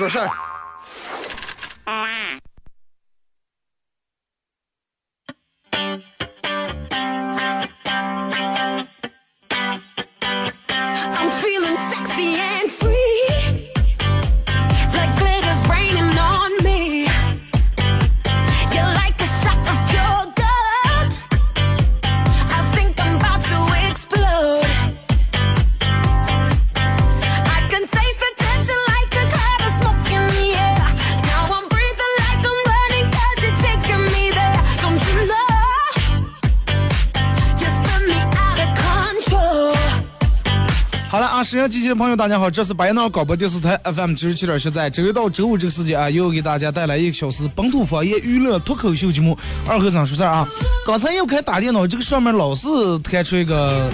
说事。沈阳机器的朋友，大家好，这是白闹广播电视台 FM 九十七点七，在周一到周五这个时间啊，又给大家带来一个小时本土方言娱乐脱口秀节目。二和尚说事儿啊，刚才又开打电脑，这个上面老是弹出一个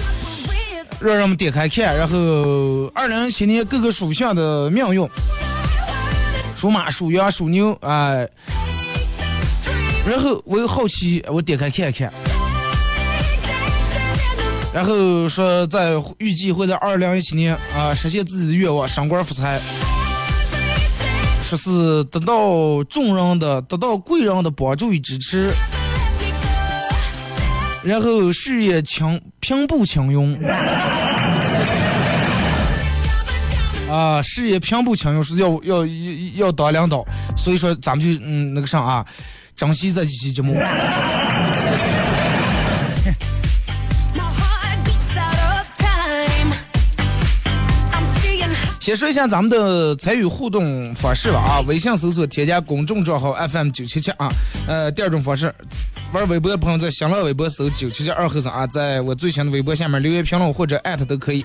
让人们点开看，然后二零一七年各个属相的命运，属马、属羊、属牛，哎，然后我又好奇，我点开看一看。然后说，在预计会在二零一七年啊实现自己的愿望，升官发财。说是得到众人的、得到贵人的帮助与支持，然后事业轻平步青云。啊，事业平步青云是要要要当领导，所以说咱们就嗯那个啥啊，珍惜这几期节目。先说一下咱们的参与互动方式吧啊，微信搜索添加公众账号 FM 九七七啊，呃，第二种方式，玩微博的朋友在新浪微博搜九七七二后生啊，在我最新的微博下面留言评论或者艾特都可以。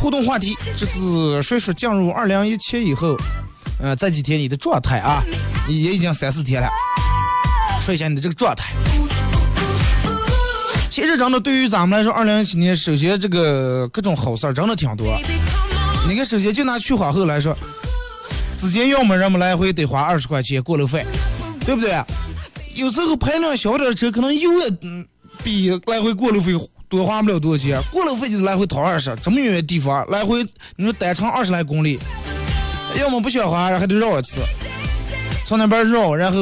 互动话题就是说说进入二零一七以后，呃，这几天你的状态啊，也已经三四天了，说一下你的这个状态。其实真的对于咱们来说，二零一七年首先这个各种好事儿真的挺多。你看，首先就拿去花后来说，直接要么人们来回得花二十块钱过路费，对不对？有时候排量小点的车，可能又也比来回过路费多花不了多少钱，过路费就来回掏二十，这么远的地方来回，你说单程二十来公里，要么不想花，还得绕一次，从那边绕，然后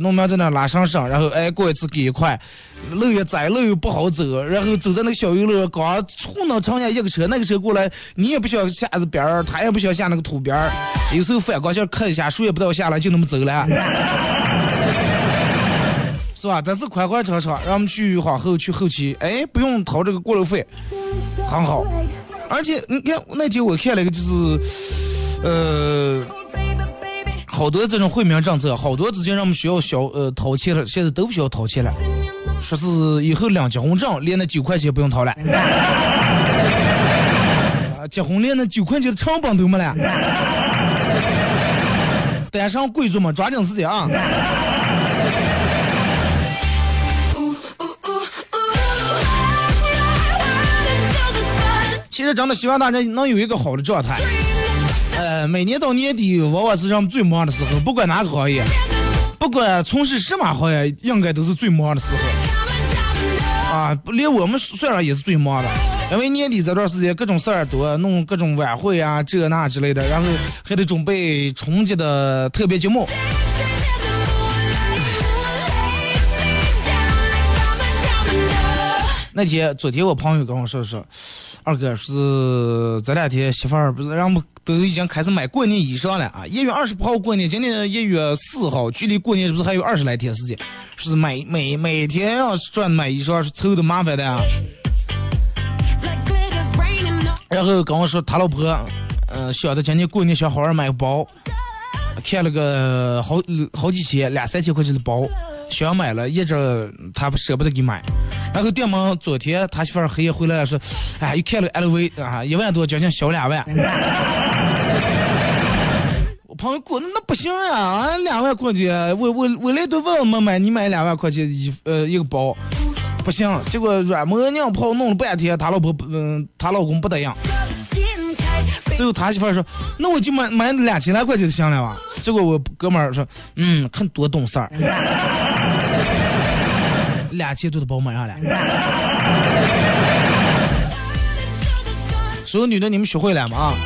农民在那拉上绳，然后哎过一次给一块。路又窄，路又不好走，然后走在那个小油路，刚糊弄成下一个车，那个车过来，你也不想下子边儿，他也不想下那个土边儿，有时候反光线磕一下，树也不到下来，就那么走了，是吧？这是宽宽敞敞，让我们去往后去后期，哎，不用掏这个过路费，很好。而且你看那天我看了一个，就是，呃，好多这种惠民政策，好多之前让我们需要小呃掏钱了，现在都不需要掏钱了。说是以后领结婚证，连那九块钱不用掏了。啊 结婚连那九块钱的成本都没了。单身贵族嘛，抓紧时间啊！其实真的希望大家能有一个好的状态。每年到年底，往往是人们最忙的时候，不管哪个行业。不管从事什么行业，应该都是最忙的时候啊！连我们算上也是最忙的，因为年底这段时间各种事儿多，弄各种晚会啊、这那之类的，然后还得准备春节的特别节目。那天，昨天我朋友跟我说说，二哥是这两天媳妇儿不是让我们。都已经开始买过年衣裳了啊！一月二十八号过年，今年一月四号，距离过年是不是还有二十来天时间？是每每每天要转买衣裳是凑的麻烦的啊。然后跟我说他老婆，嗯，想着今年过年想好好买个包，看了个好好几千两三千块钱的包，想买了，一直他不舍不得给买。然后店门昨天他媳妇儿黑夜回来说，哎，又看了 LV 啊，一万多，将近小两万。我朋友过那不行呀，两万块钱，我我我来都问我们买，你买两万块钱一呃一个包，不行。结果软磨硬泡弄了半天，他老婆嗯，他老公不答应。最后他媳妇说：“那我就买买两千来块钱就行了吧。”结果我哥们儿说：“嗯，看多懂事儿，两千多的宝马上了。”所有女的，你们学会了吗？啊！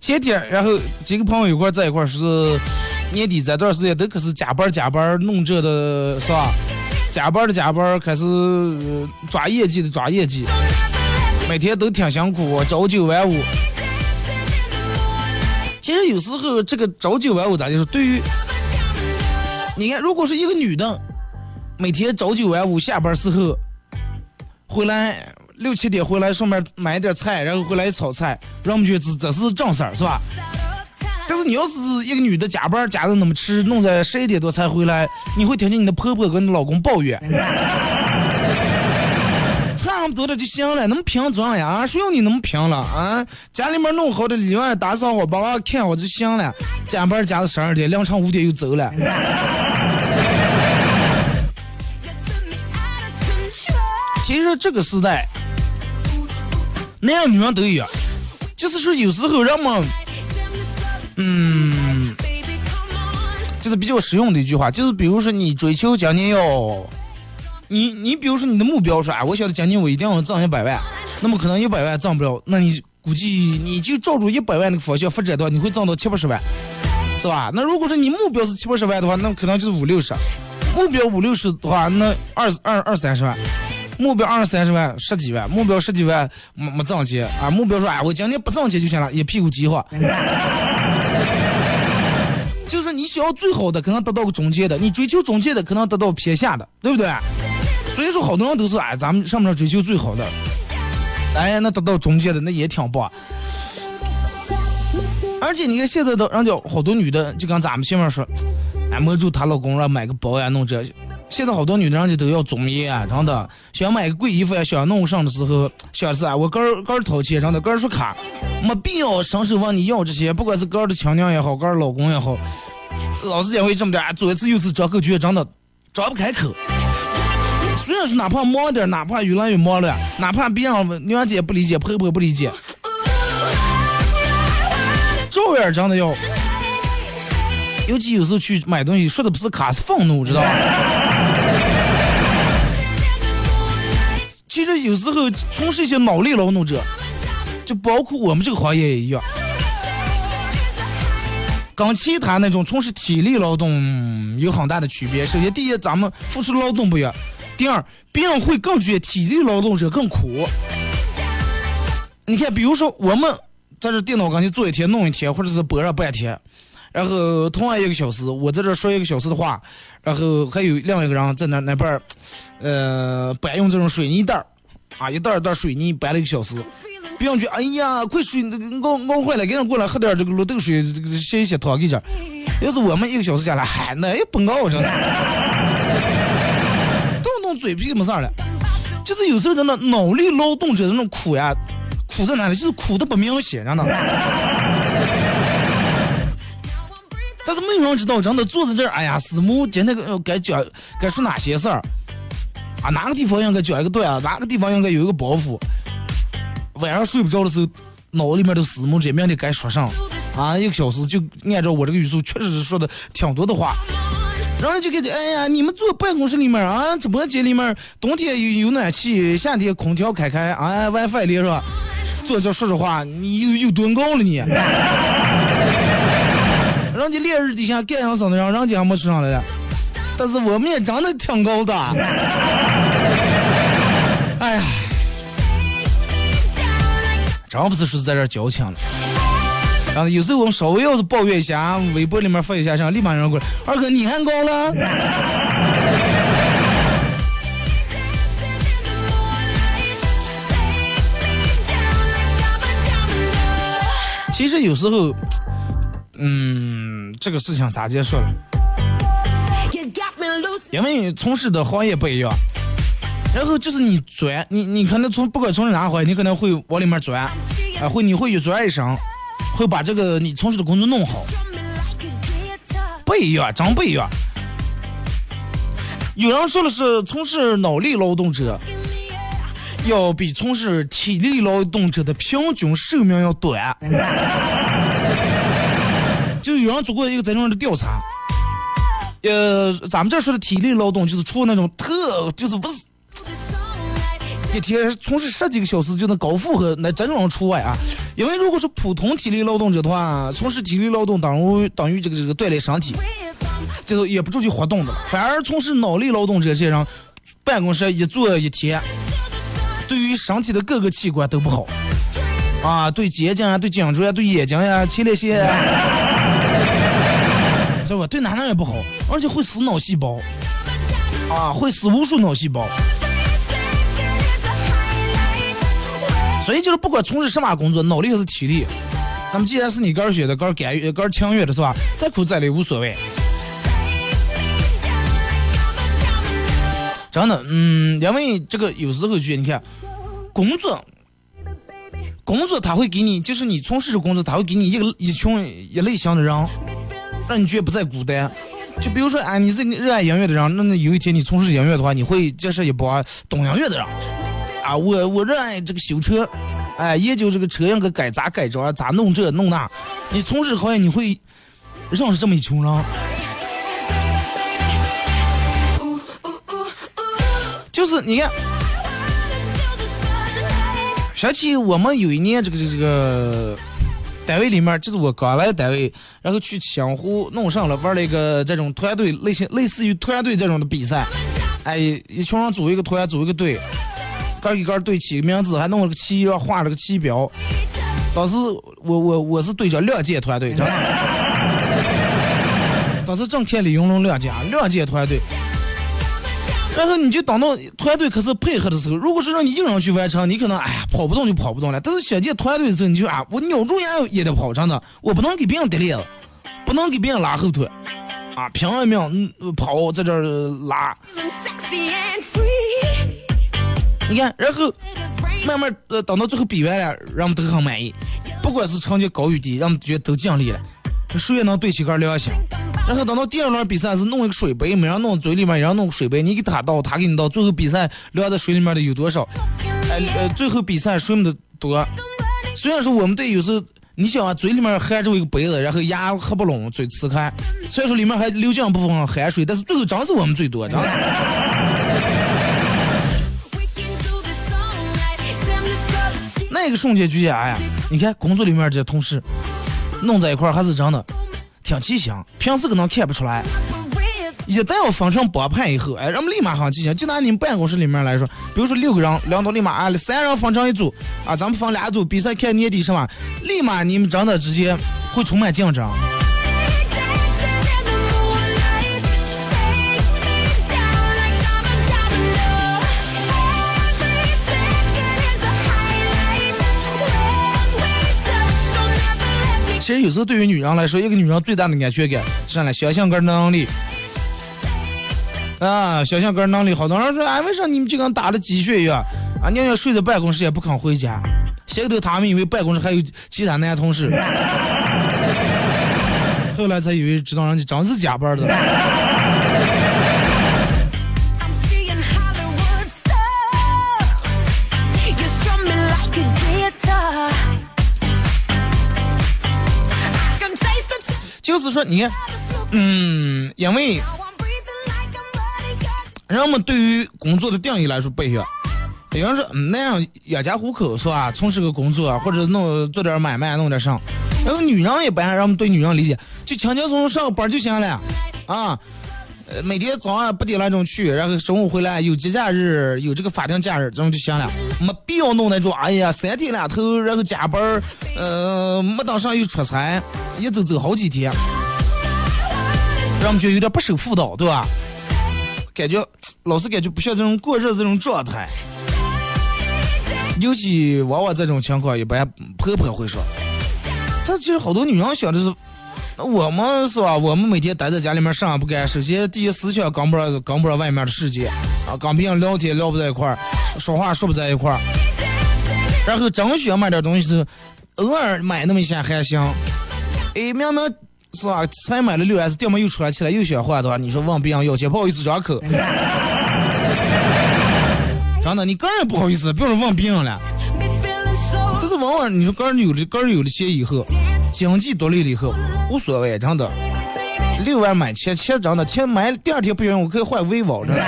前天，然后几个朋友一块在一块是年底这段时间都可是加班加班弄这的，是吧？加班的加班，开始抓业绩的抓业绩，每天都挺辛苦，朝九晚五。其实有时候这个朝九晚五咋就是对于，你看，如果是一个女的，每天朝九晚五，下班时候回来六七点回来上面买点菜，然后回来炒菜，让我们觉得这这是正事儿，是吧？但是你要是一个女的加班加的那么迟，弄在十一点多才回来，你会听见你的婆婆跟你老公抱怨，差不多了就行了，那么平装呀？谁要你那么平了啊？家里面弄好的里外打扫好，把娃看好就行了。加班加到十二点，凌晨五点又走了。其实这个时代，男人女人都一样，就是说有时候人们。嗯，就是比较实用的一句话，就是比如说你追求今年要，你你比如说你的目标说，我晓得今年我一定要挣一百万，那么可能一百万挣不了，那你估计你就照住一百万那个方向发展的话，你会挣到七八十万，是吧？那如果说你目标是七八十万的话，那可能就是五六十，目标五六十的话，那二二二三十万，目标二三十万十几万，目标十几万没没挣钱啊，目标说哎我今年不挣钱就行了，一屁股饥荒。就是你想要最好的，可能得到个中介的；你追求中介的，可能得到偏下的，对不对？所以说，好多人都是哎，咱们上面追求最好的，哎，那得到中介的那也挺棒。而且你看现在的，人家好多女的就跟咱们前面说，哎，摸住她老公让买个包呀，弄这。现在好多女的人家都要综艺啊，真的想买个贵衣服呀，想弄上的时候，想是啊，我个儿个儿掏钱，真的个儿刷卡，没必要伸手问你要这些，不管是个儿的亲娘也好，个儿老公也好，老是也会这么点，左一次右一次张口绝真的张不开口。虽然是哪怕忙点，哪怕越来越忙了，哪怕别人娘姐不理解，婆婆不理解，照样真的要。尤其有时候去买东西，说的不是卡，是愤怒，知道吧？其实有时候从事一些脑力劳动者，就包括我们这个行业也一样，跟其他那种从事体力劳动有很大的区别。首先，第一，咱们付出劳动不一样；第二，别人会更觉体力劳动者更苦。你看，比如说我们在这电脑跟前坐一天、弄一天，或者是播上半天。然后同样一个小时，我在这说一个小时的话，然后还有另外一个人在那那边儿，呃，搬用这种水泥袋儿，啊，一袋儿一袋儿水泥搬了一个小时。别人觉哎呀，快水熬熬坏了，赶紧过来喝点这个绿豆水，这个洗一洗汤给这。要是我们一个小时下来，嗨，那也不熬着呢。嘴皮没事了。就是有时候真的脑力劳动者这种苦呀，苦在哪里？就是苦的不明显，真的。但是没有人知道，真的坐在这儿，哎呀，师母今天该讲该说哪些事儿啊？哪个地方应该讲一个段啊？哪个地方应该有一个包袱？晚上睡不着的时候，脑里面都死木这明天该说上啊？一个小时就按照我这个语速，确实是说的挺多的话。然后就感觉，哎呀，你们坐办公室里面啊，直播间里面，冬天有有暖气，夏天空调开开啊，WiFi 连上，坐这说实话，你又又多高了你？人家烈日底下干上生的人，人家还没吃上来了。但是我们也长得挺高的。哎呀，真不是说在这矫情了。啊有时候我们稍微要是抱怨一下，微博里面发一下，上立马有人过来，二哥你看高了。其实有时候。嗯，这个事情咋结束了？因为从事的行业不一样。然后就是你钻，你你可能从不管从哪回，你可能会往里面钻，啊，会你会一钻一声，会把这个你从事的工作弄好，不一样，真不一样。有人说的是从事脑力劳动者，要比从事体力劳动者的平均寿命要短。就有人做过一个这种的调查，呃，咱们这说的体力劳动，就是除了那种特，就是不是一天从事十几个小时就能高负荷，那这种除外啊。因为如果是普通体力劳动者的话，从事体力劳动等于等于这个这个锻炼身体，这个也不出去活动的，反而从事脑力劳动者这些人，办公室一坐一天，对于身体的各个器官都不好啊，对肩颈啊，对颈椎啊，对眼睛呀，前列腺。是吧？对哪哪也不好，而且会死脑细胞，啊，会死无数脑细胞。所以就是不管从事什么工作，脑力还是体力，那么既然是你个儿选的，个儿甘愿，个儿情愿的是吧？再苦再累无所谓。真的，嗯，因为这个有时候就，你看，工作，工作他会给你，就是你从事这工作，他会给你一个一群一类型的人。让你觉得不再孤单，就比如说，哎，你是热爱音乐的人，那那有一天你从事音乐的话，你会结识一帮懂音乐的人。啊，我我热爱这个修车，哎，研究这个车应该改咋改装，咋弄这弄那。你从事行业，你会认识这么一群人。就是你看，想起我们有一年这个这个这个。单位里面就是我刚来单位，然后去江湖弄上了玩了一个这种团队类型，类似于团队这种的比赛。哎，一群人组一个团，组一个队，个一个队起个名字，还弄了个旗，画了个旗标。当时我我我是队长，亮剑团队？当时正看李云龙亮剑，亮剑团队。然后你就等到团队开始配合的时候，如果是让你一个人去完成，你可能哎呀跑不动就跑不动了。但是选进团队的时候，你就啊，我咬住牙也得跑，真的，我不能给别人跌链子，不能给别人拉后腿，啊，拼了命跑在这儿拉。你看，然后慢慢呃等到最后比完了，人们都很满意，不管是成绩高与低，人们觉得都尽力了，谁也能对起个良心。然后等到第二轮比赛是弄一个水杯，每人弄嘴里面，一人弄个水杯，你给他倒，他给你倒，最后比赛留在水里面的有多少？哎呃，最后比赛谁们的多？虽然说我们队有时候，你想啊，嘴里面含着一个杯子，然后牙合不拢，嘴呲开，虽然说里面还流进部分汗水，但是最后真是我们最多，真的。那个瞬间觉得，哎呀，你看工作里面这些同事弄在一块儿还是真的。挺吉祥，平时可能看不出来，一旦要分成帮派以后，哎，人们立马很吉祥。就拿你们办公室里面来说，比如说六个人，两到立马啊，三人分成一组，啊，咱们分俩组，比赛看年底是吧，立马你们真的直接会充满竞争。其实有时候对于女人来说，一个女人最大的安全感是啥呢？想象个能力啊，想象个能力。好多人说，哎，为啥你们就跟打了鸡血一样啊？宁愿睡在办公室也不肯回家。先头他们以为办公室还有其他男同事，后来才以为知道人家真是加班的。说，你看，嗯，因为人们对于工作的定义来说不一样。有人说，那样养家糊口是吧？从事个工作或者弄做点买卖，弄点啥。然后女人一般，人们对女人理解就轻轻松松上个班就行了啊。呃，每天早上八点来钟去，然后中午回来有节假日，有这个法定假日，这种就行了，没必要弄那种。哎呀，三天两头，然后加班呃，没当上又出差，一走走好几天，让我们觉有点不守妇道，对吧？感觉老是感觉不像这种过日子这种状态。尤其往往这种情况，一般婆婆会说，但其实好多女人想的是，我们是吧？我们每天待在家里面啥也不干，首先第一思想跟不上跟不上外面的世界啊，跟别人聊天聊不在一块儿，说话说不在一块儿。然后真需要买点东西时，偶尔买那么一下还行。哎，明明是吧？才买了六 S，店门又出来起来又想换的话，你说问别人要钱，不好意思张口。真的，你个人不好意思，别说问别人了。但是往往你说个人有了个人有了钱以后，经济独立了以后，无所谓，真的。六万买钱，钱真的钱买第二天不行，我可以换 vivo 的，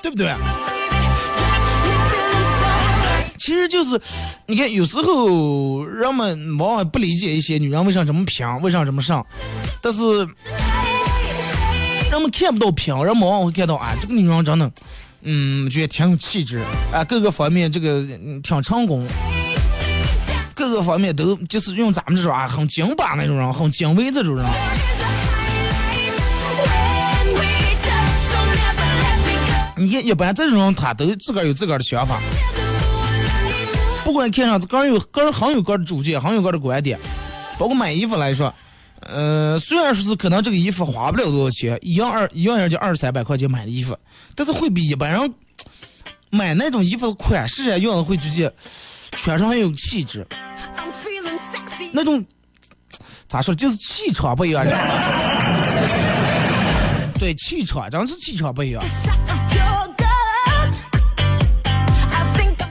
对不对？其实就是，你看有时候人们往往不理解一些女人为啥这么拼，为啥这么上，但是人们看不到拼，人们往往会看到啊，这个女人真的。嗯，觉得挺有气质，啊，各个方面这个挺成功，各个方面都就是用咱们这种啊，很精巴那种人，很精微这种人。你看，一般这种人他都自个儿有自个儿的想法，不管看上个人有个人很有个人的主见，很有个人的观点，包括买衣服来说。呃，虽然说是可能这个衣服花不了多少钱，一样二一样也就二三百块钱买的衣服，但是会比一般人买那种衣服的款式啊，样子会直接穿上很有气质。那种咋说，就是气场不一样。对，气场，真是气场不一样。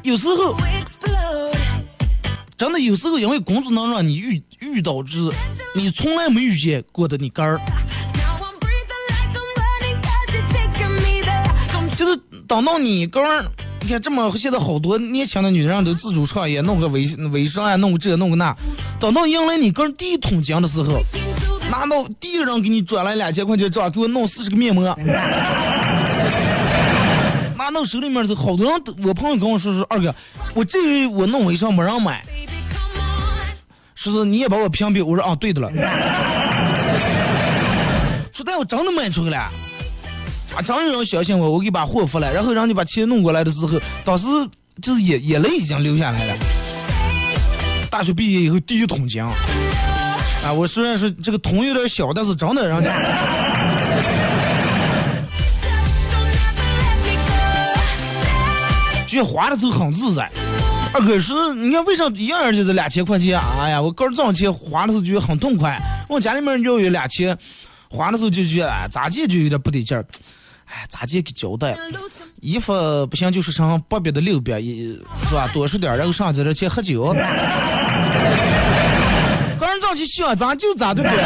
有时候。真的有时候，因为工作能让你遇遇到是你从来没遇见过的你哥儿，就是等到你哥儿，你看这么现在好多年轻的女人都自主创业，弄个微微商啊，弄个这弄个那，等到迎来你哥儿第一桶金的时候，拿到第一个人给你转来两千块钱，这给我弄四十个面膜，拿到手里面的时候，好多人我朋友跟我说说，二哥，我这回我弄微商没人买。说是你也把我屏蔽，我说啊，对的了。说但我真的卖出去了，啊，真有人相信我，我给把货付了，然后让你把钱弄过来的时候，当时就是眼眼泪已经流下来了。大学毕业以后第一桶金，啊，我虽然说这个桶有点小，但是真的人家，觉得花的时候很自在。二哥是，你看为啥一样就是两千块钱？哎呀，我个人挣钱花的时候就很痛快。我家里面要有两千，花的时候就觉得，咋借就有点不得劲儿。哎，咋借给交代？衣服不行，就是上八百的六边，是吧？多出点，然后上在这去喝酒。个人挣钱想咋就咋，对不对？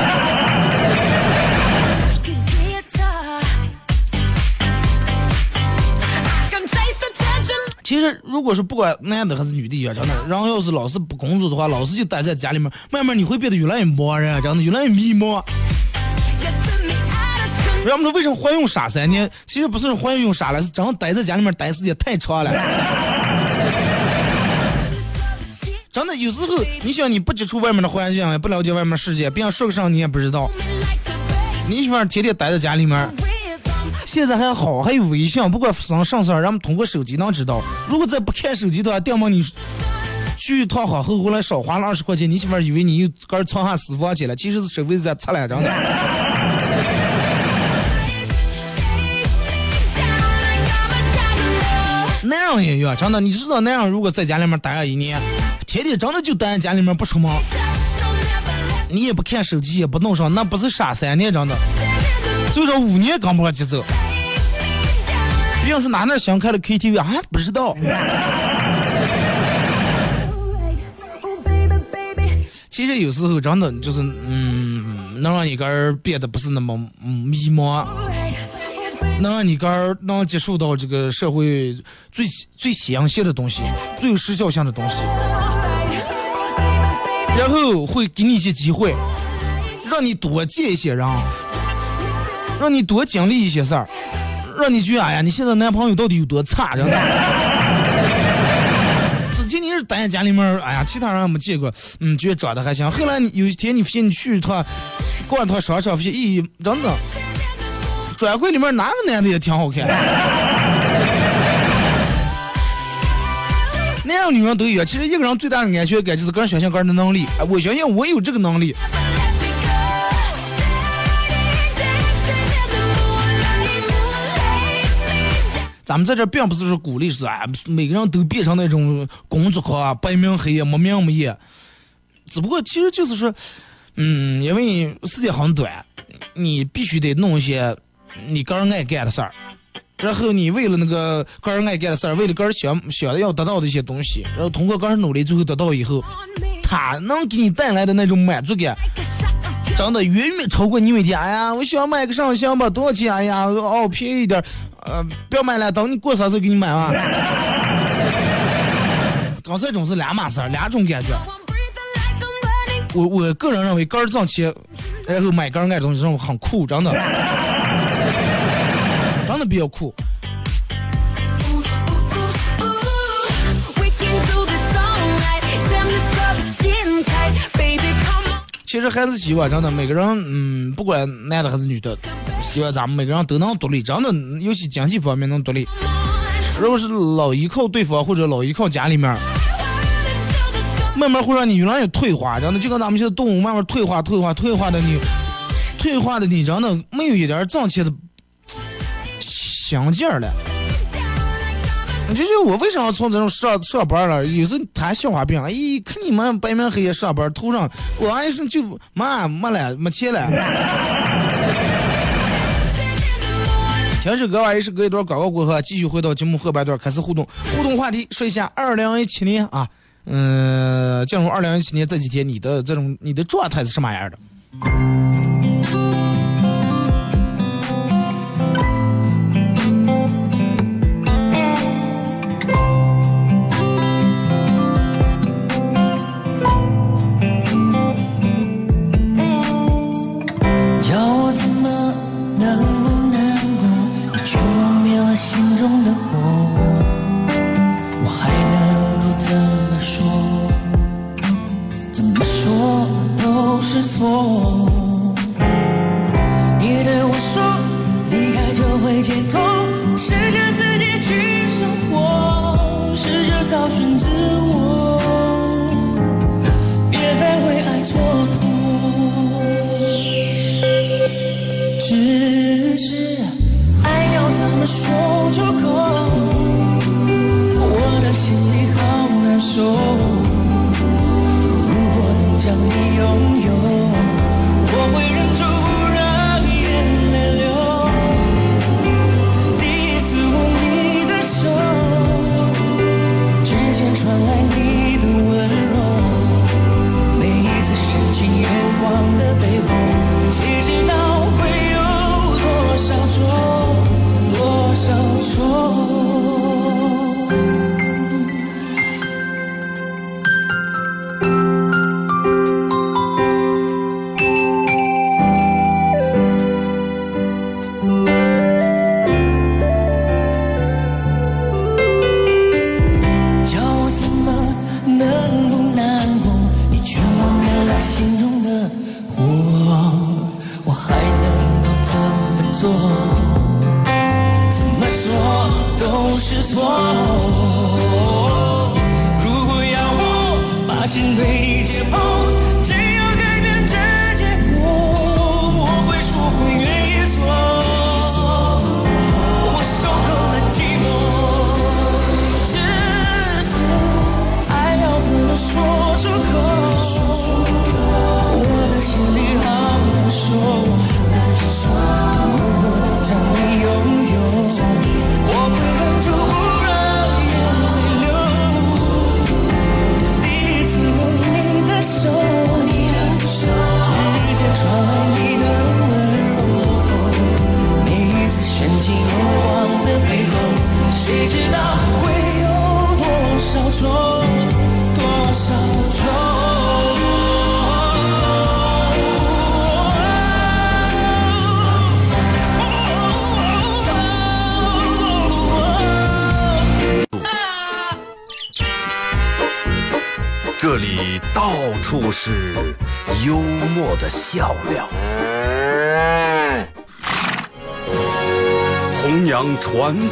其实，如果是不管男的还是女的，真的，人要是老是不工作的话，老是就待在家里面，慢慢你会变得越来越茫然，真的越来越迷茫。人们说为什么怀孕傻三年？其实不是怀孕傻了，是真待在家里面待时间太长了。真的，有时候你想你不接触外面的环境，也不了解外面世界，别人说个啥你也不知道。你喜欢天天待在家里面。现在还好，还有微信，不管发生啥事儿，人们通过手机能知道。如果再不看手机的话，掉么你去一趟好后回来少花了二十块钱，你媳妇以为你又搁这藏下私房钱了，其实是收费在擦两张的。那样也有，真的，你知道那样如果在家里面待了一年，天天真的就待在家里面不出门，你也不看手机，也不弄上，那不是傻三年，真的。最少五年跟不上节奏。别人说哪哪想开了 KTV 啊？不知道。其实有时候真的就是，嗯，能让一个人变得不是那么迷茫，能让你个人能接触到这个社会最最新鲜的东西，最有时效性的东西，然后会给你一些机会，让你多见一些人。让你多经历一些事儿，让你觉得哎呀，你现在男朋友到底有多差？真的。之前你是待在家里面，哎呀，其他人没见过，嗯，觉得长得还行。后来你有一天你发现你去一趟，逛一趟商场，发现咦，真的，专柜里面哪个男的也挺好看。男男人女人都一样。其实一个人最大的安全感就是个人相信个人的能力。哎，我相信我有这个能力。咱们在这并不是说鼓励说，啊，每个人都变成那种工作狂啊、白明黑夜、没明没夜。只不过其实就是说，嗯，因为时间很短，你必须得弄一些你个人爱干的事儿，然后你为了那个个人爱干的事儿，为了个人想想要得到的一些东西，然后通过个人努力最后得到以后，他能给你带来的那种满足感。真的远远超过你每天。哎呀，我想买个上香吧，多少钱？哎呀，哦，便宜一点。呃，不要买了，等你过生日给你买嘛。刚才种是两码事儿，两种感觉。我我个人认为，个人挣钱，然后买个人爱东西，这种很酷，真的，真的比较酷。其实还是希望真的每个人，嗯，不管男的还是女的，希望咱们每个人都能独立，真的，尤其经济方面能独立。如果是老依靠对方或者老依靠家里面，慢慢会让你越来越退化，真的就跟咱们现在动物慢慢退化、退化、退化的你，退化的你真的没有一点挣钱的香劲儿了。就是我为啥要从这种上上班了？有时谈笑话病，哎，看你们白天黑夜上班，头上我还是就妈没了，没钱了。听首歌完，也是隔一段广告过后，继续回到节目后半段开始互动。互动话题说一下，二零一七年啊，嗯，进入二零一七年这几天，你的这种你的状态是什么样的？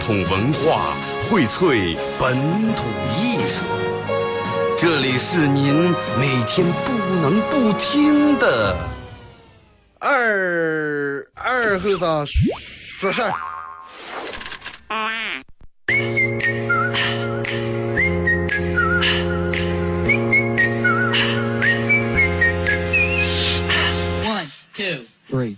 统文化，荟萃本土艺术。这里是您每天不能不听的二二后生说事儿。One, two, three.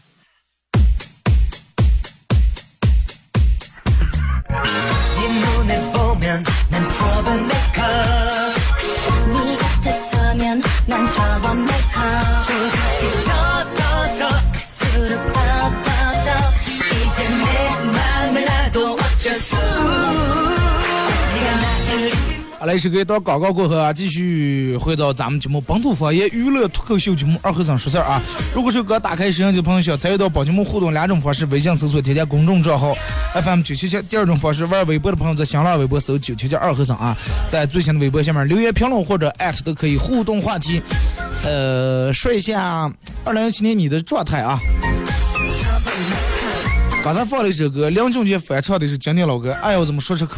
好嘞，是给到广告过后啊，继续回到咱们节目本土方言娱乐脱口秀节目二和尚说事儿啊。如果是刚打开摄像机的朋友，想参与到本节目互动两种方式：微信搜索添加公众账号 FM 九七七；第二种方式，玩微博的朋友在新浪微博搜九七七二和尚啊，在最新的微博下面留言评论或者艾特都可以互动话题。呃，说一下二零一七年你的状态啊。刚才放了一首歌，梁俊杰翻唱的是经典老歌，哎呦，怎么说出口？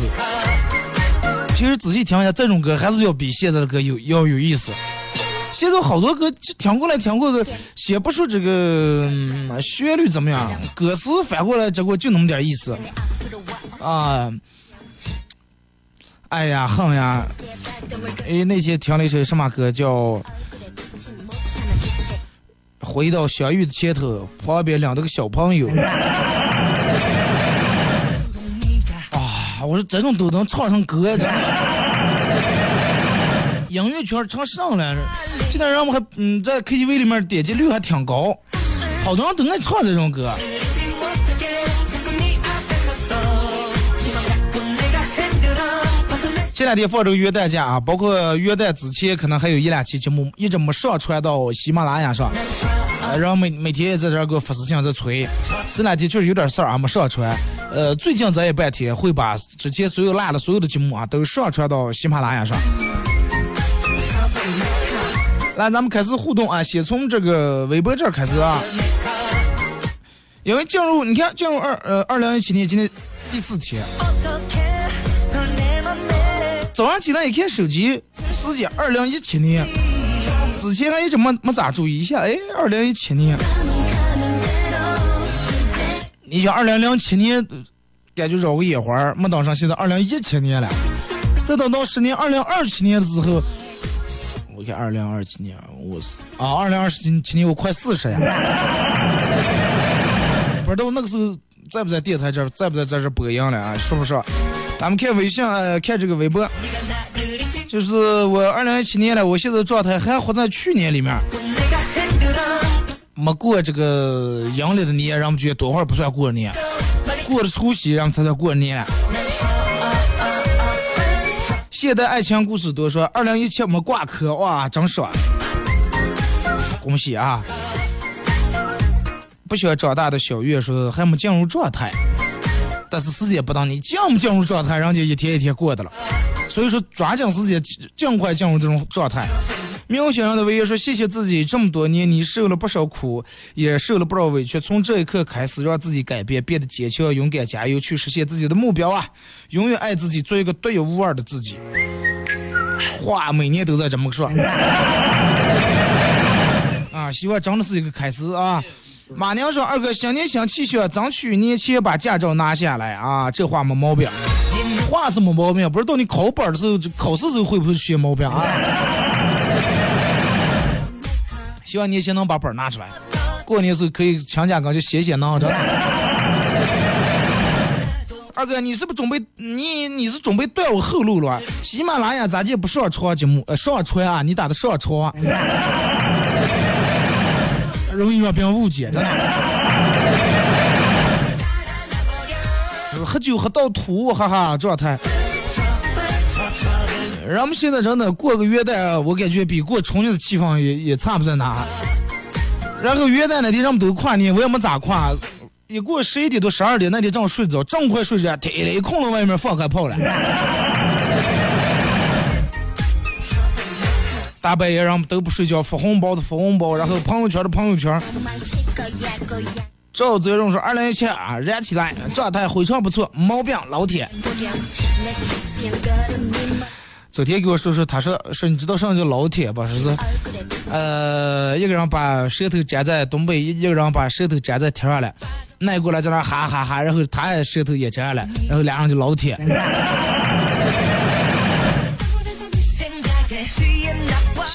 其实仔细听一下，这种歌还是要比现在的歌有要有意思。现在好多歌听过来听过个，先不说这个、嗯、旋律怎么样，歌词反过来结果就那么点意思啊。哎呀，哼呀！哎，那天听了一首什么歌叫《回到相遇的前头》，旁边两个小朋友。我说这种都能唱成歌，真的，音乐圈唱上了。现在人们还嗯在 KTV 里面点击率还挺高，好多人都爱唱这种歌。这两天放这个元旦假啊，包括元旦之前可能还有一两期节目一直没上传到喜马拉雅上，呃，然后每每天也在这给我发私信在催，这两天确实有点事儿啊，没上传。呃，最近咱也半天会把之前所有落的所有的节目啊都上传到喜马拉雅上。来，咱们开始互动啊，先从这个微博这儿开始啊。因为进入你看进入二呃二零一七年今天第四天，早上起来一看手机时间二零一七年，之前还一直没没咋注意一下，哎，二零一七年。你想，二零零七年感觉绕个眼花没等上，现在二零一七年了。再等到十年，二零二七年的时候，我看二零二七年，我是啊，二零二七七年我快四十呀。不知道那个时候在不在电台这儿，在不在在这播音了啊？是不是？咱们看微信，呃，看这个微博，就是我二零一七年了，我现在状态还活在去年里面。没过这个阳历的年，人们觉得多会儿不算过年，过了除夕，人们才算过年。现代爱情故事多说，二零一七没挂科，哇，真爽！恭喜啊！不想长大的小月说还没进入状态，但是时间不等你进不进入状态，人家一天一天过的了。所以说，抓紧时间，尽快进入这种状态。喵先生的微言说：“谢谢自己这么多年，你受了不少苦，也受了不少委屈。从这一刻开始，让自己改变，变得坚强、勇敢、加油，去实现自己的目标啊！永远爱自己，做一个独一无二的自己。”话每年都在这么说。啊，希望真的是一个开始啊！马娘说：“二哥，新年新气象，争取年前把驾照拿下来啊！”这话没毛病，话是没毛病，不知道你考本的时候，考试时候会不会出现毛病啊？希望年前能把本拿出来，过年时候可以强家岗就写写囊，真的。二哥，你是不是准备你你是准备断我后路了？喜马拉雅咋就不上传节目？呃，上传啊，你打的上传，容易让别人误解，的。喝酒喝到吐，哈哈，状态。人们现在真的过个元旦，我感觉比过春节的气氛也也差不在哪。然后元旦那天人们都跨年，我也没咋跨。一过十一点多十二点，那天正好睡着，正快睡着，天雷空了，外面放开炮了。大半夜人们都不睡觉，发红包的发红包，然后朋友圈的朋友圈，赵泽荣说：“二零一七啊，燃起来，状态非常不错，毛病老铁。”昨天给我说说，他说说你知道什么叫老铁吧？说是，呃，一个人把舌头粘在东北，一个人把舌头粘在天上了，那过来在那哈哈哈，然后他也舌头也粘了，然后俩人就老铁。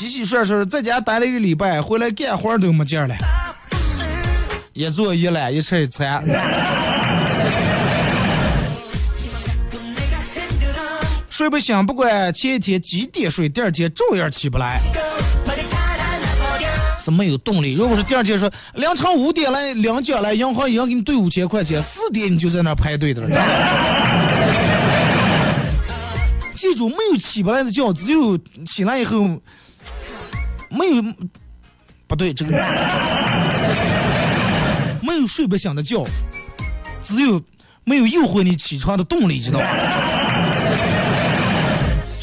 洗洗涮涮，在家待了一个礼拜，回来干活都没劲了，一坐一懒，一吃一餐。睡不醒，不管前一天几点睡，第二天照样起不来，是没有动力。如果是第二天说凌晨五点来领奖来，银行已经给你兑五千块钱，四点你就在那排队的了。记住，没有起不来的觉，只有起来以后没有不对，这个没有睡不醒的觉，只有没有诱惑你起床的动力，知道吗？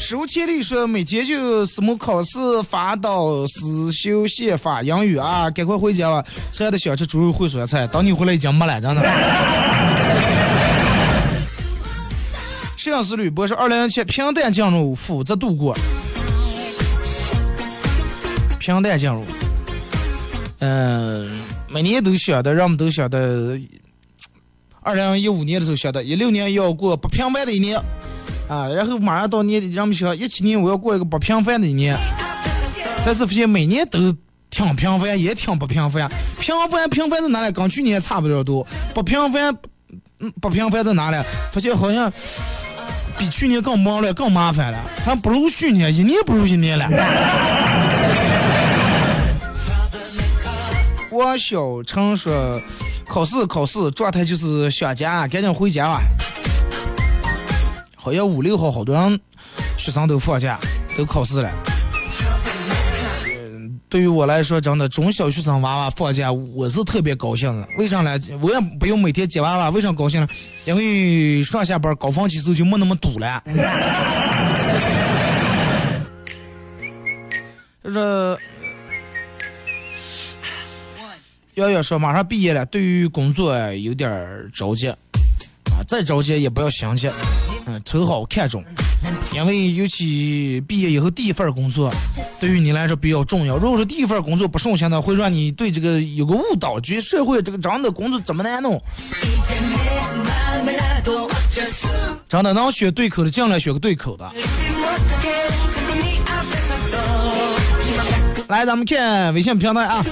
史无前例说，每天就什么考试发到思修宪法英语啊，赶快回家吧，吃的想吃猪肉烩酸菜，等你回来已经没了，真的。摄影师吕博是二零一七平淡进入，负责度过。平淡进入，嗯，每年都晓得，人们都晓得，二零一五年的时候晓得，一六年要过不平凡的一年。啊，然后马上到年底，人们想一七年我要过一个不平凡的一年，但是发现每年都挺平凡，也挺不平凡。平凡平凡在哪里？跟去年差不了多。不平凡，嗯，不平凡在哪里？发现好像比去年更忙了，更麻烦了。还不如去年，一年不如一年了。我小陈说，考试考试状态就是想家，赶紧回家吧。好像五六号好多人学生都放假，都考试了。对于我来说，真的中小学生娃娃放假，我是特别高兴的。为啥呢？我也不用每天接娃娃，为啥高兴呢？因为上下班高峰期时候就没那么堵了。就 是瑶瑶说马上毕业了，对于工作有点着急啊，再着急也不要心急。嗯，瞅好看重，因为尤其毕业以后第一份工作，对于你来说比较重要。如果说第一份工作不顺心的，会让你对这个有个误导，觉得社会这个真的工作这么难弄。真的能选对口的，尽量选个对口的。来，咱们看微信平台啊。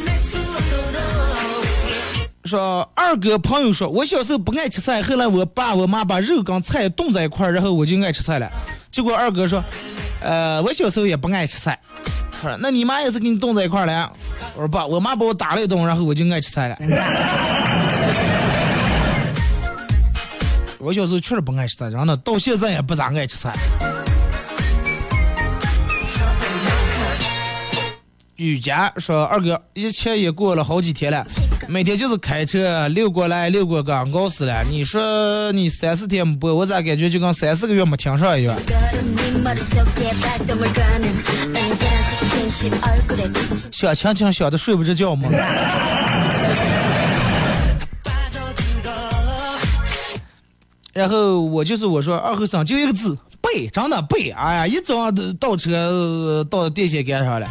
说二哥朋友说，我小时候不爱吃菜，后来我爸我妈把肉跟菜冻在一块儿，然后我就爱吃菜了。结果二哥说，呃，我小时候也不爱吃菜。他说，那你妈也是给你冻在一块儿了？我说爸，我妈把我打了一顿，然后我就爱吃菜了。我小时候确实不爱吃菜，然后呢到现在也不咋爱吃菜。雨佳说：“二哥，一切也过了好几天了，每天就是开车溜过来溜过个，搞死了。你说你三四天没播，我咋感觉就跟三四个月没听上一样？想亲亲想的睡不着觉吗？然后我就是我说二后生就一个字背，真的背。哎呀，一早上倒车到电线杆上了。”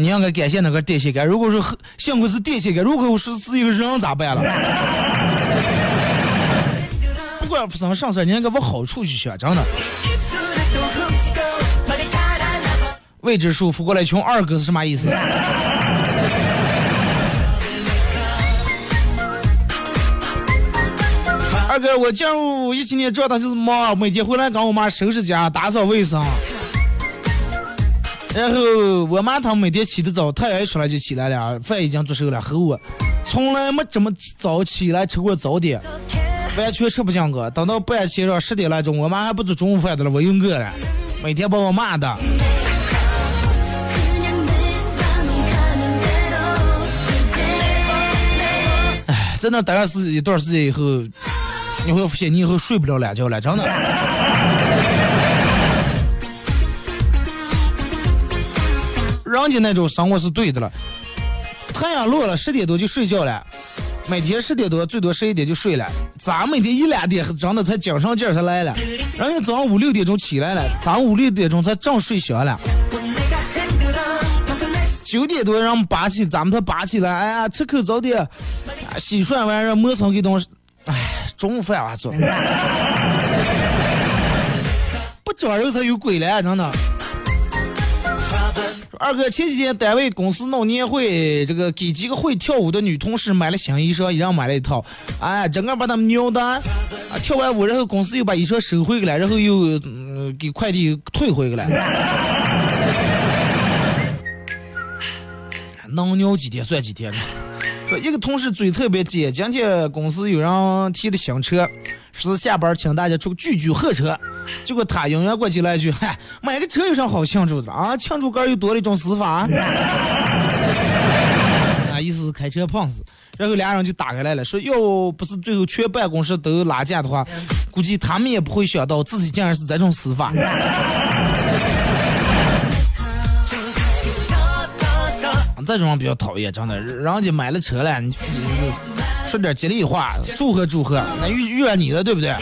你应该感谢那个电线杆。如果说幸亏是电线杆，如果是是一个人咋办了？不管发生啥事，你应该往好处去想，真的。未知数扶过来穷，二哥是什么意思？二哥，我进入一七年状态就是忙，每天回来跟我妈收拾家、打扫卫生。然后我妈她每天起得早，太阳一出来就起来了，饭已经做熟了，和我从来没这么早起来吃过早点，完全吃不进个。等到半夜上十点来钟，我妈还不做中午饭的了，我又饿了，每天把我骂的。哎，在那待上是一段时间以后，你会发现你以后睡不了懒觉了，真的。人家那种生活是对的了，太阳落了，十点多就睡觉了。每天十点多，最多十一点就睡了。咱每天一两点真的才精神劲儿才来了。人家早上五六点钟起来了，咱五六点钟才正睡醒了。九点多让拔起，咱们才拔起来。哎呀，吃口早点，洗涮完让磨蹭给东西。哎，中午饭还做。不长肉才有鬼了，真的。二哥，前几天单位公司闹年会，这个给几个会跳舞的女同事买了新衣裳，一人买了一套。哎，整个把他们尿的，啊，跳完舞，然后公司又把衣裳收回来了，然后又嗯给快递退回去了。能尿几天算几天。说一个同事嘴特别尖，今天公司有人提的新车，是下班请大家出聚聚贺车。结果他永远过去来一句：“嗨，买个车有啥好庆祝的啊？庆祝杆又多了一种死法。”啊，意思是开车碰死。然后俩人就打开来了，说要不是最后全办公室都拉架的话，估计他们也不会想到自己竟然是这种死法。这种人比较讨厌，真的，人家买了车了，你说点吉利话，祝贺祝贺，那遇遇上你了，对不对？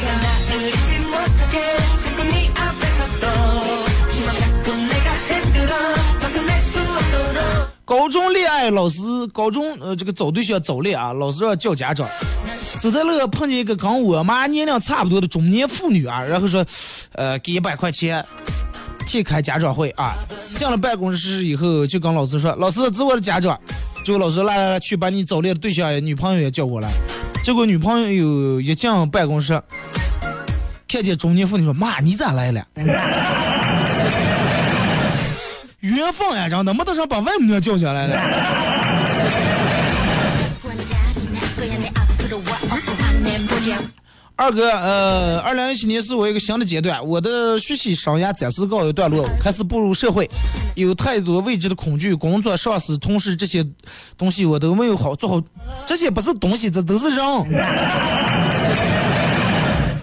高中恋爱，老师高中呃这个找对象早恋啊，老师要叫家长。走在路碰见一个跟我妈年龄差不多的中年妇女啊，然后说，呃给一百块钱，替开家长会啊。进了办公室以后，就跟老师说，老师是我的家长。结果老师来来来，去把你早恋的对象女朋友也叫过来。结果女朋友一进办公室，看见中年妇女说，妈你咋来了？缘分呀，真的，没等上把外母娘叫下来了。二哥，呃，二零一七年是我一个新的阶段，我的学习生涯暂时告一段落，开始步入社会，有太多未知的恐惧，工作、上司、同事这些东西我都没有好做好，这些不是东西，这都是人，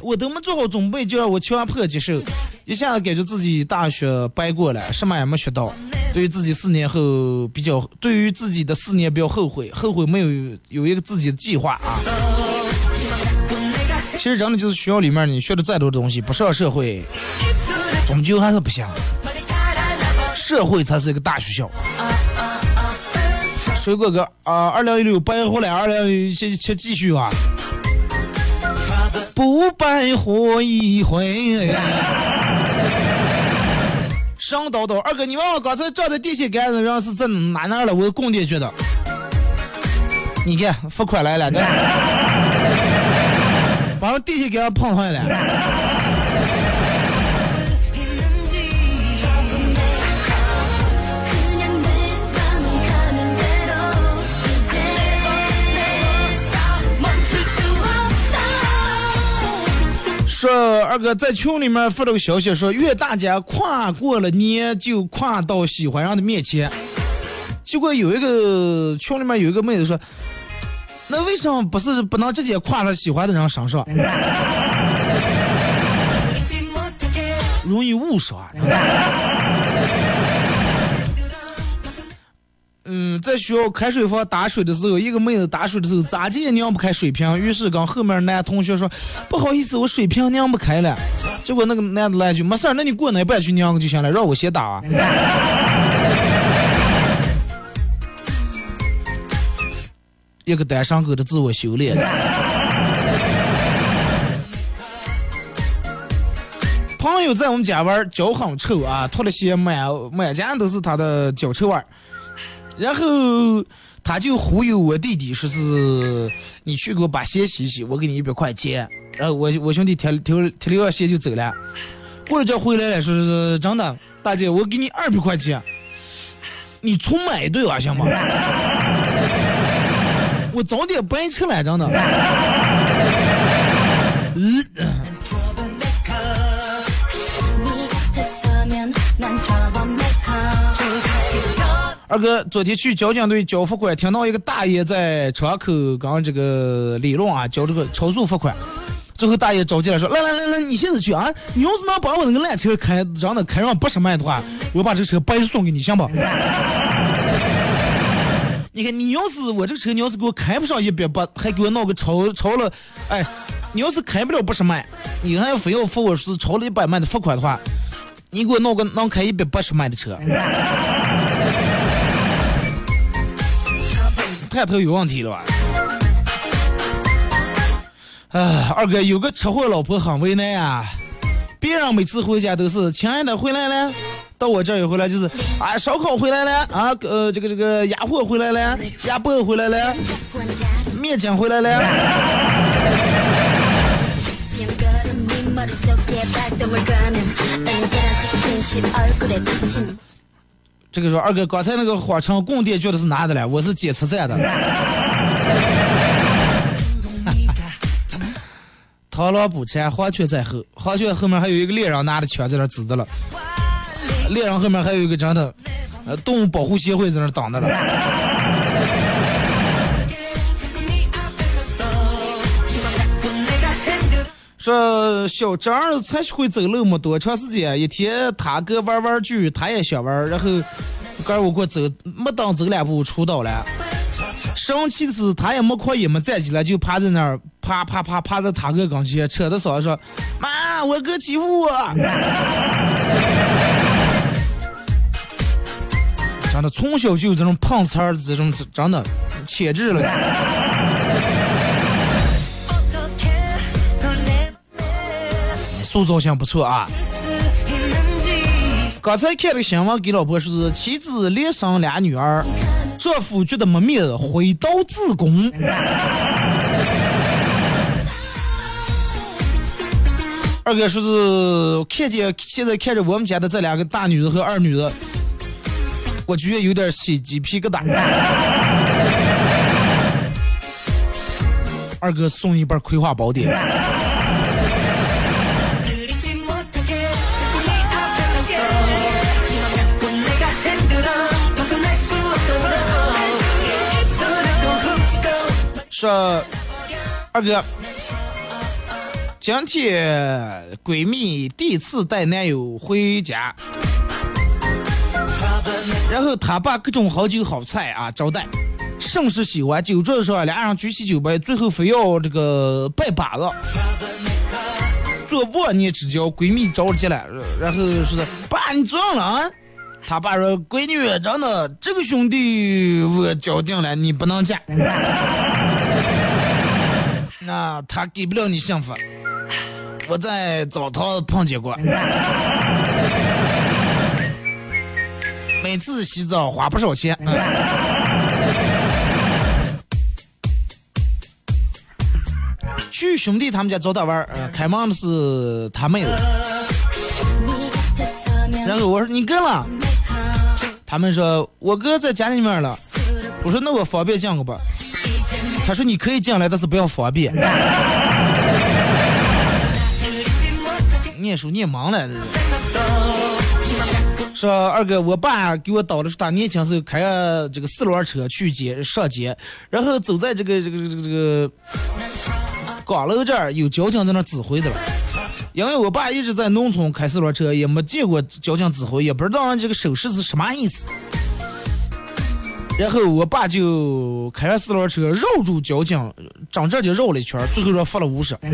我都没做好准备就让我强迫接受，一下子感觉自己大学白过了，什么也没学到，对于自己四年后比较，对于自己的四年比较后悔，后悔没有有一个自己的计划啊。其实真的就是学校里面你学的再多的东西，不上社会，终究还是不行。社会才是一个大学校。水果哥啊，二零一六白活了，二零一七继续啊，不白活一回。上叨叨，二哥，你问我刚才站在电线杆子上是在哪哪了？我供电局的，你看付款来了，把我电线杆碰坏了。说二哥在群里面发了个消息，说愿大家跨过了年就跨到喜欢人的面前。结果有一个群里面有一个妹子说。那为什么不是不能直接跨到喜欢的人身上？容易误说。嗯，在学校开水房打水的时候，一个妹子打水的时候咋地也拧不开水瓶，于是跟后面男同学说：“不好意思，我水瓶拧不开了。”结果那个男的来句：“没事儿，那你过那边去拧就行了，让我先打。” 一个单身狗的自我修炼。朋友在我们家玩，脚很臭啊，脱了鞋满满家都是他的脚臭味儿。然后他就忽悠我弟弟，说是你去给我把鞋洗洗，我给你一百块钱。然后我我兄弟提提提了鞋就走了。过了这回来了，说是真的，大姐，我给你二百块钱，你重买一对吧，行吗？我早点白吃了，真的。嗯二哥，昨天去交警队交罚款，听到一个大爷在窗口刚这个理论啊，交这个超速罚款。最后大爷着急了，说：“来来来来，你现在去啊！你要是能把我那个烂车开，让他开上八十迈的话，我把这车白送给你，行不？” 你看，你要是我这车，你要是给我开不上一百八，还给我闹个超超了，哎，你要是开不了八十迈，你还非要罚我是超了一百迈的罚款的话，你给我闹个能开一百八十迈的车，探头有问题了吧？哎，二哥有个车祸老婆很为难啊，别人每次回家都是亲爱的回来了。到我这儿一回来就是，啊，烧烤回来了，啊，呃，这个这个鸭货回来了，鸭脖回来了，面筋回来了。这个说二哥，刚才那个花城供电觉得是哪的了？我是检测站的。螳螂捕蝉，黄雀在后，黄雀后面还有一个猎人拿着枪在那指着了。猎人后面还有一个真的，呃，动物保护协会在那挡着了。说小张才学会走路没多长时间，一天他哥玩玩具，他也想玩，然后哥我过走，没等走两步出倒了。生气的是他也没哭也没站起来，就趴在那儿，趴趴趴趴在他哥跟前，扯着嗓子说：“妈，我哥欺负我。” 真的从小就有这种碰瓷儿的这种真的潜质了，塑造性不错啊。刚才看了个新闻，给老婆说是妻子连生俩女儿，丈夫觉得没面子，挥刀自宫。二哥说是看见现在看着我们家的这两个大女子和二女子。我觉得有点起鸡皮疙瘩。二哥送一本《葵花宝典》。说，二哥，今天闺蜜第一次带男友回家。然后他把各种好酒好菜啊招待，甚是喜欢。酒桌上俩人举起酒杯，最后非要这个拜把子，做忘年之交。闺蜜着急了，然后说的爸你怎样了啊？他爸说闺女真的这个兄弟我交定了，你不能嫁。那他给不了你幸福，我在澡堂碰见过。每次洗澡花不少钱。去兄弟他们家找他玩儿，开门的是他妹子。然后我说你哥了，他们说我哥在家里面了。我说那我方便进个吧。他说你可以进来，但是不要方便。念书念忙了。说二哥，我爸给我倒的是他年轻时候开这个四轮车去街上街，然后走在这个这个这个这个岗楼这儿，有交警在那指挥的了。因为我爸一直在农村开四轮车，也没见过交警指挥，也不知道这个手势是什么意思。然后我爸就开着四轮车绕住交警，整这就绕了一圈，最后说罚了五十。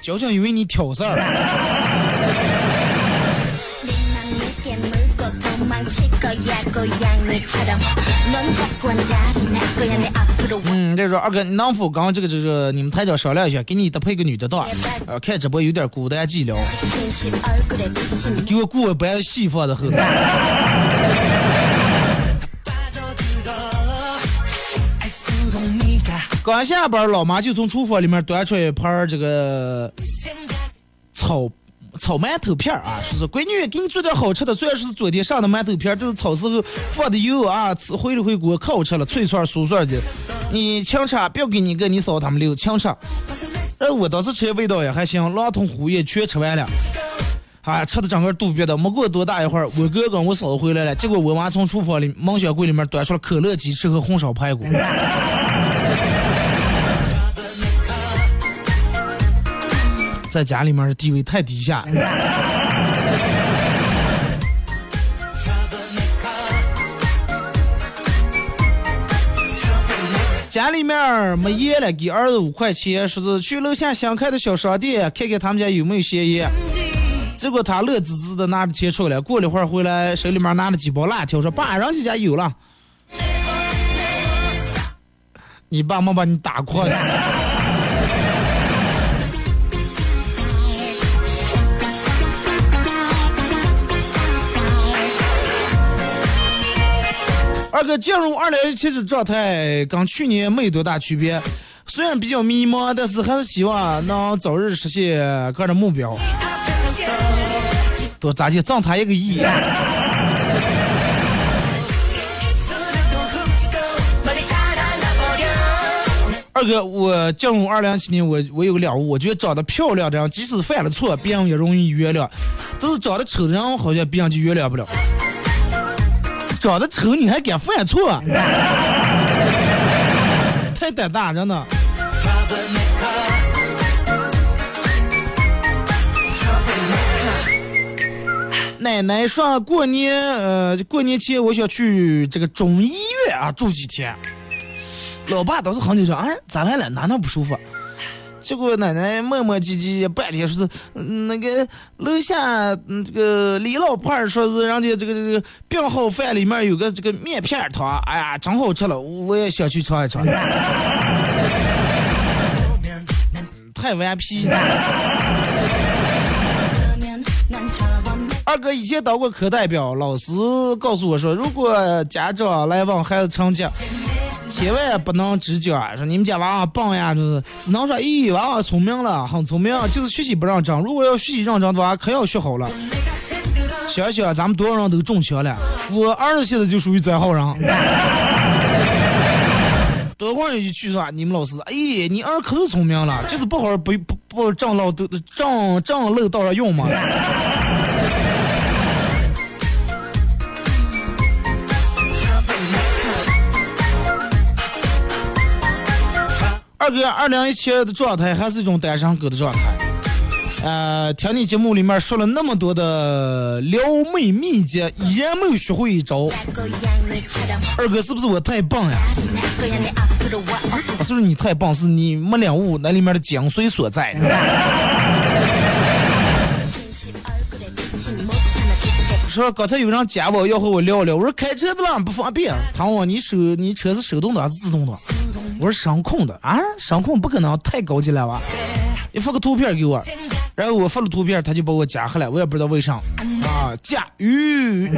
交警以为你挑事儿。嗯，这说二哥，你能否跟这个这个你们台长商量一下，给你搭配个女的档，呃，看直播有点孤单寂寥，给我雇个白媳妇的后。刚下班，老妈就从厨房里面端出一盘这个炒。炒馒头片儿啊，说是闺女给你做点好吃的，虽然是昨天上的馒头片儿，但是炒时候放的油啊，回了回锅可好吃了，脆脆酥酥的。你清吃，不要给你哥你嫂他们留，清吃。哎，我当时吃味道也还行，狼吞虎咽全吃完了，啊，吃的整个肚憋的。没过多大一会儿，我哥跟我嫂子回来了，结果我妈从厨房里梦想柜里面端出了可乐鸡翅和红烧排骨。在家里面的地位太低下。家里面没烟了，给儿子五块钱，说是去楼下新开的小商店看看他们家有没有香烟。结果他乐滋滋的拿着钱出来，过了一会儿回来，手里面拿了几包辣条，说：“爸，人家家有了。”你爸妈把你打哭了。二哥进入二零一七的状态跟去年没多大区别，虽然比较迷茫，但是还是希望能早日实现个人目标。多咋地，赠他一个亿。二哥，我进入二零一七年，我我有个了悟，我觉得长得漂亮的人，即使犯了错，别人也容易原谅；但是长得丑的人，好像别人就原谅不了。长得丑你还敢犯错？太胆大，真的。奶奶说过年，呃，过年前我想去这个中医院啊住几天。老爸倒是很紧张，哎，咋来了？哪哪不舒服？结果奶奶磨磨唧唧半天，说是那个楼下嗯这个李老伴说是人家这个这个病号饭里面有个这个面片汤，哎呀，真好吃了，我也想去尝一尝。太顽皮了。二哥以前当过课代表，老师告诉我说，如果家长来问孩子成绩。千万不能只讲说你们家娃娃棒呀，就是只能说咦娃娃聪明了，很聪明，就是学习不认真。如果要学习认真的话，可要学好了。想想咱们多少人都中枪了，我儿子现在就属于灾好人。多会儿就去说你们老师，哎，你儿可是聪明了，就是不好不不不正路都正正路道上用嘛。二哥，二零一七的状态还是一种单身狗的状态。呃，听你节目里面说了那么多的撩妹秘籍，依然没有学会一招。二哥，是不是我太棒呀？不是你太棒，是你没领悟那里面的精髓所在。说刚才有人加我要和我聊聊，我说开车的吧不方便。他问我你手你车是手动挡还是自动挡？我说声控的啊，声控不可能太高级了吧？你发个图片给我，然后我发了图片，他就把我加回来，我也不知道为啥啊。驾驭，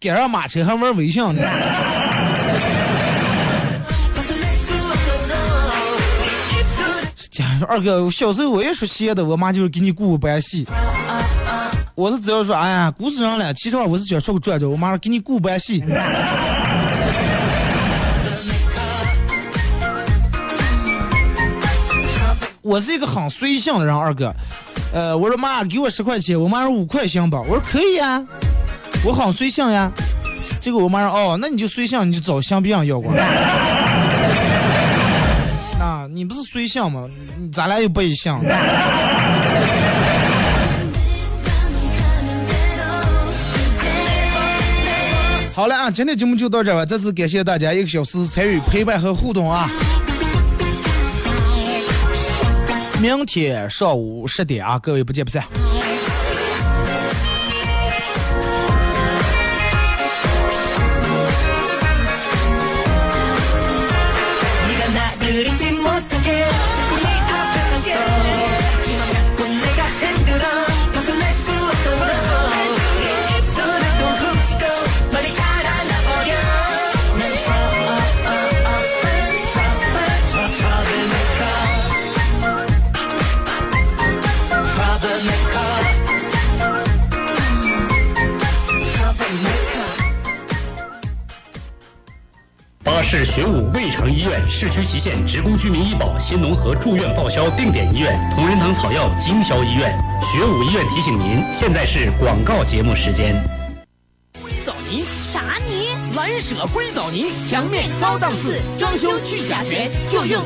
赶上马车还玩微信呢。家说二哥，小时候我也说闲的，我妈就是给你鼓板戏。我是只要说，哎呀，故事上了，其实话我是想出个转转，我妈说给你鼓板戏。我是一个很随性的人，二哥。呃，我说妈，给我十块钱，我妈说五块行吧？我说可以呀，我很随性呀。结果我妈说，哦，那你就随性，你就找香槟要过来。那你不是随性吗？咱俩又不一样。好了啊，今天节目就到这吧。再次感谢大家一个小时参与陪伴和互动啊！明天上午十点啊，各位不见不散。市学武胃肠医院市区旗县职工居民医保新农合住院报销定点医院同仁堂草药经销医院学武医院提醒您，现在是广告节目时间。硅藻泥啥泥？蓝舍硅藻泥，墙面高档次，装修去甲醛就用。